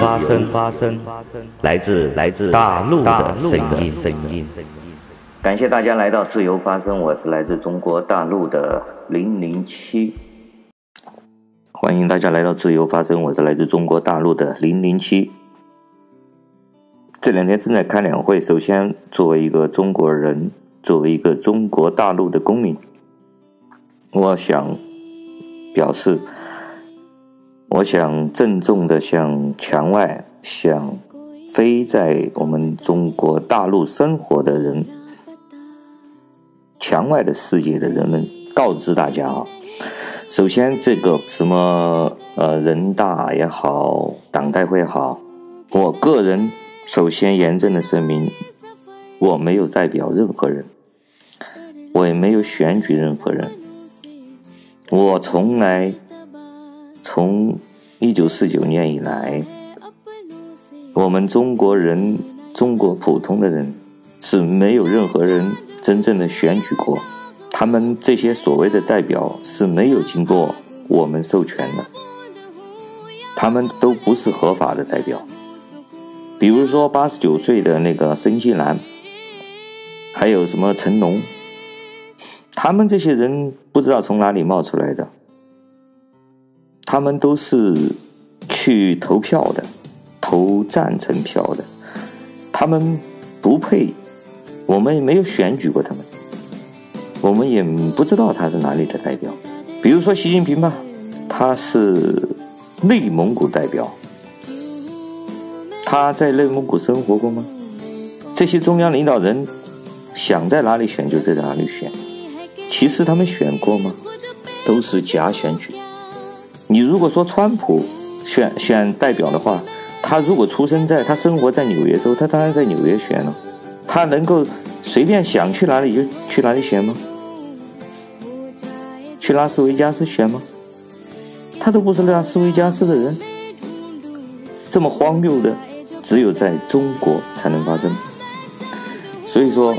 发生，发生，来自来自大陆的声音，声音。感谢大家来到自由发声，我是来自中国大陆的零零七。欢迎大家来到自由发声，我是来自中国大陆的零零七。这两天正在开两会，首先作为一个中国人，作为一个中国大陆的公民，我想表示。我想郑重地向墙外、向非在我们中国大陆生活的人、墙外的世界的人们告知大家啊，首先这个什么呃人大也好，党代会好，我个人首先严正的声明，我没有代表任何人，我也没有选举任何人，我从来。从一九四九年以来，我们中国人，中国普通的人是没有任何人真正的选举过，他们这些所谓的代表是没有经过我们授权的，他们都不是合法的代表。比如说八十九岁的那个申纪兰，还有什么成龙，他们这些人不知道从哪里冒出来的。他们都是去投票的，投赞成票的。他们不配，我们也没有选举过他们，我们也不知道他是哪里的代表。比如说习近平吧，他是内蒙古代表，他在内蒙古生活过吗？这些中央领导人想在哪里选就在哪里选，其实他们选过吗？都是假选举。你如果说川普选选代表的话，他如果出生在他生活在纽约州，他当然在纽约选了。他能够随便想去哪里就去哪里选吗？去拉斯维加斯选吗？他都不是拉斯维加斯的人。这么荒谬的，只有在中国才能发生。所以说，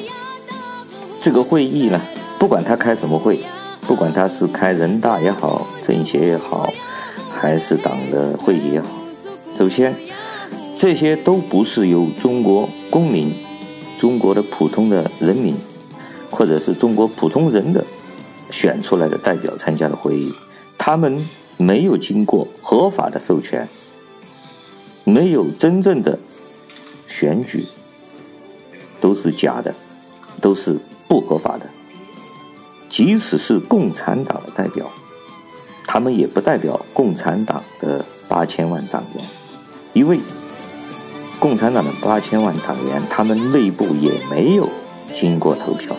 这个会议呢，不管他开什么会。不管他是开人大也好，政协也好，还是党的会议也好，首先，这些都不是由中国公民、中国的普通的人民，或者是中国普通人的选出来的代表参加的会议，他们没有经过合法的授权，没有真正的选举，都是假的，都是不合法的。即使是共产党的代表，他们也不代表共产党的八千万党员，因为共产党的八千万党员，他们内部也没有经过投票，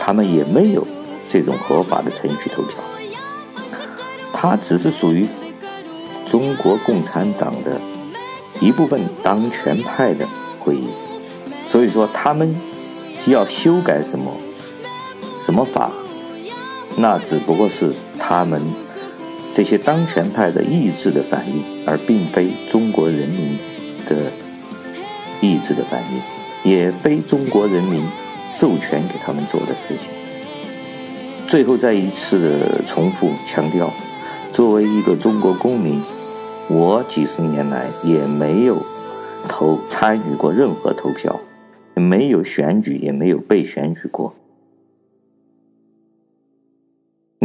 他们也没有这种合法的程序投票，他只是属于中国共产党的一部分当权派的会议，所以说他们要修改什么？什么法？那只不过是他们这些当权派的意志的反应，而并非中国人民的意志的反应，也非中国人民授权给他们做的事情。最后再一次的重复强调，作为一个中国公民，我几十年来也没有投参与过任何投票，没有选举，也没有被选举过。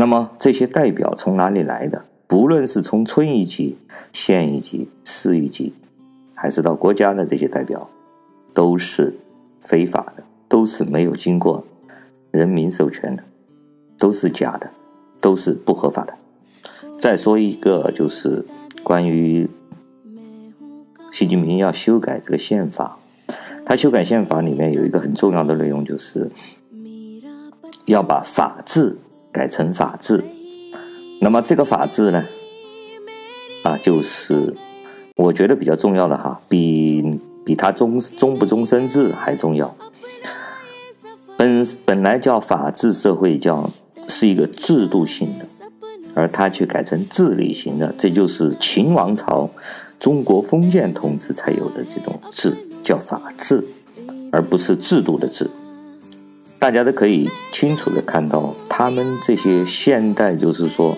那么这些代表从哪里来的？不论是从村一级、县一级、市一级，还是到国家的这些代表，都是非法的，都是没有经过人民授权的，都是假的，都是不合法的。再说一个，就是关于习近平要修改这个宪法，他修改宪法里面有一个很重要的内容，就是要把法治。改成法治，那么这个法治呢，啊，就是我觉得比较重要的哈，比比他终终不终身制还重要。本本来叫法治社会，叫是一个制度性的，而他却改成治理型的，这就是秦王朝中国封建统治才有的这种治，叫法治，而不是制度的治。大家都可以清楚的看到，他们这些现代就是说，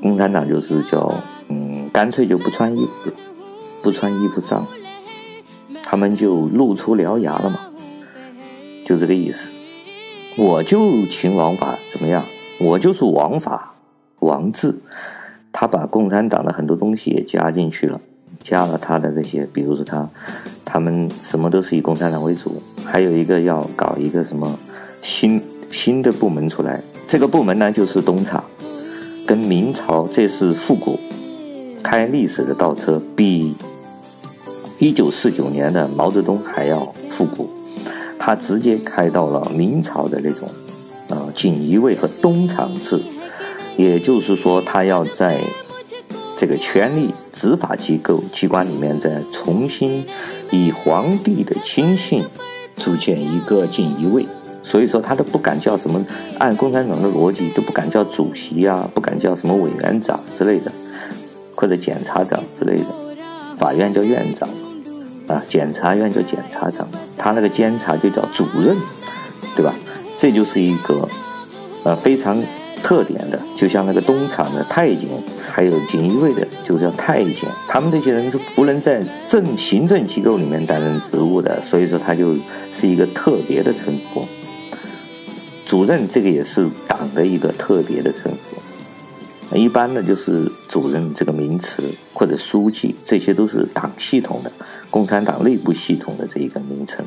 共产党就是叫，嗯，干脆就不穿衣服，不穿衣服上，他们就露出獠牙了嘛，就这个意思。我就秦王法怎么样？我就是王法，王字，他把共产党的很多东西也加进去了，加了他的这些，比如说他，他们什么都是以共产党为主，还有一个要搞一个什么新新的部门出来，这个部门呢就是东厂，跟明朝这是复古，开历史的倒车，比一九四九年的毛泽东还要复古。他直接开到了明朝的那种，呃，锦衣卫和东厂制，也就是说，他要在这个权力执法机构机关里面再重新以皇帝的亲信组建一个锦衣卫，所以说他都不敢叫什么，按共产党的逻辑都不敢叫主席、啊，不敢叫什么委员长之类的，或者检察长之类的，法院叫院长。啊，检察院叫检察长，他那个监察就叫主任，对吧？这就是一个呃非常特点的，就像那个东厂的太监，还有锦衣卫的，就叫太监。他们这些人是不能在政行政机构里面担任职务的，所以说他就是一个特别的称呼。主任这个也是党的一个特别的称呼。一般的就是主任这个名词或者书记，这些都是党系统的共产党内部系统的这一个名称。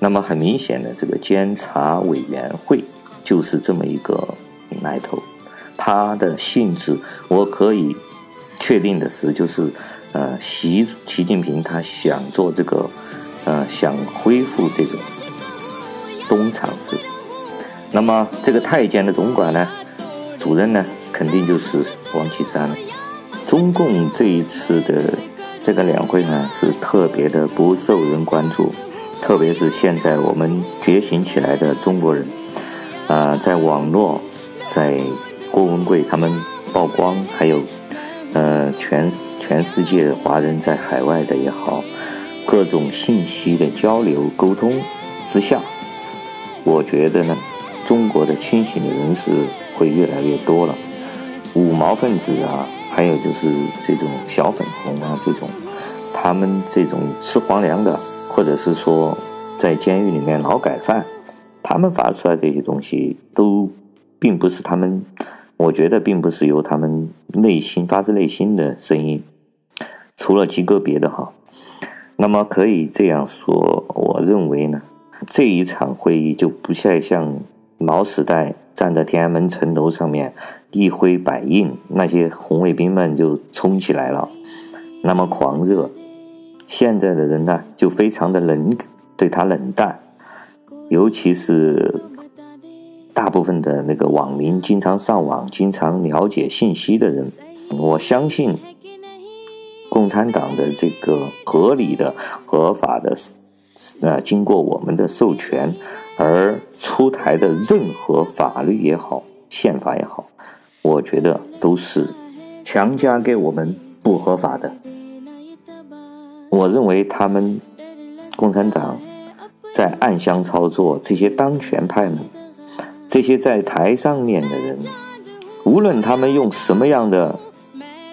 那么很明显的，这个监察委员会就是这么一个来头。它的性质，我可以确定的是，就是呃，习习近平他想做这个，呃，想恢复这种东厂制。那么这个太监的总管呢，主任呢？肯定就是王岐山了。中共这一次的这个两会呢，是特别的不受人关注，特别是现在我们觉醒起来的中国人，啊、呃，在网络，在郭文贵他们曝光，还有呃全全世界的华人在海外的也好，各种信息的交流沟通之下，我觉得呢，中国的清醒的人士会越来越多了。五毛分子啊，还有就是这种小粉红啊，这种他们这种吃皇粮的，或者是说在监狱里面劳改犯，他们发出来这些东西，都并不是他们，我觉得并不是由他们内心发自内心的声音，除了极个别的哈。那么可以这样说，我认为呢，这一场会议就不再像毛时代。站在天安门城楼上面一挥百印，那些红卫兵们就冲起来了，那么狂热。现在的人呢，就非常的冷，对他冷淡，尤其是大部分的那个网民，经常上网、经常了解信息的人，我相信共产党的这个合理的、合法的，呃，经过我们的授权。而出台的任何法律也好，宪法也好，我觉得都是强加给我们不合法的。我认为他们共产党在暗箱操作，这些当权派们，这些在台上面的人，无论他们用什么样的，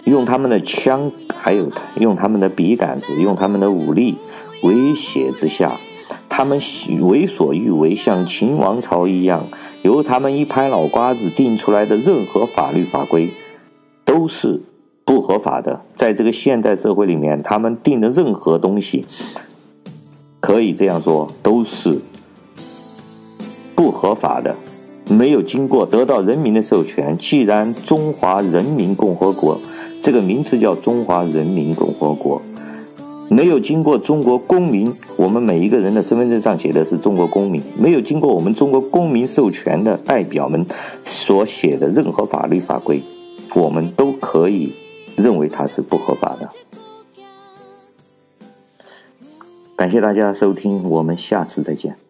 用他们的枪，还有用他们的笔杆子，用他们的武力威胁之下。他们为所欲为，像秦王朝一样，由他们一拍脑瓜子定出来的任何法律法规，都是不合法的。在这个现代社会里面，他们定的任何东西，可以这样说，都是不合法的，没有经过得到人民的授权。既然中华人民共和国这个名字叫中华人民共和国。没有经过中国公民，我们每一个人的身份证上写的是中国公民。没有经过我们中国公民授权的代表们所写的任何法律法规，我们都可以认为它是不合法的。感谢大家收听，我们下次再见。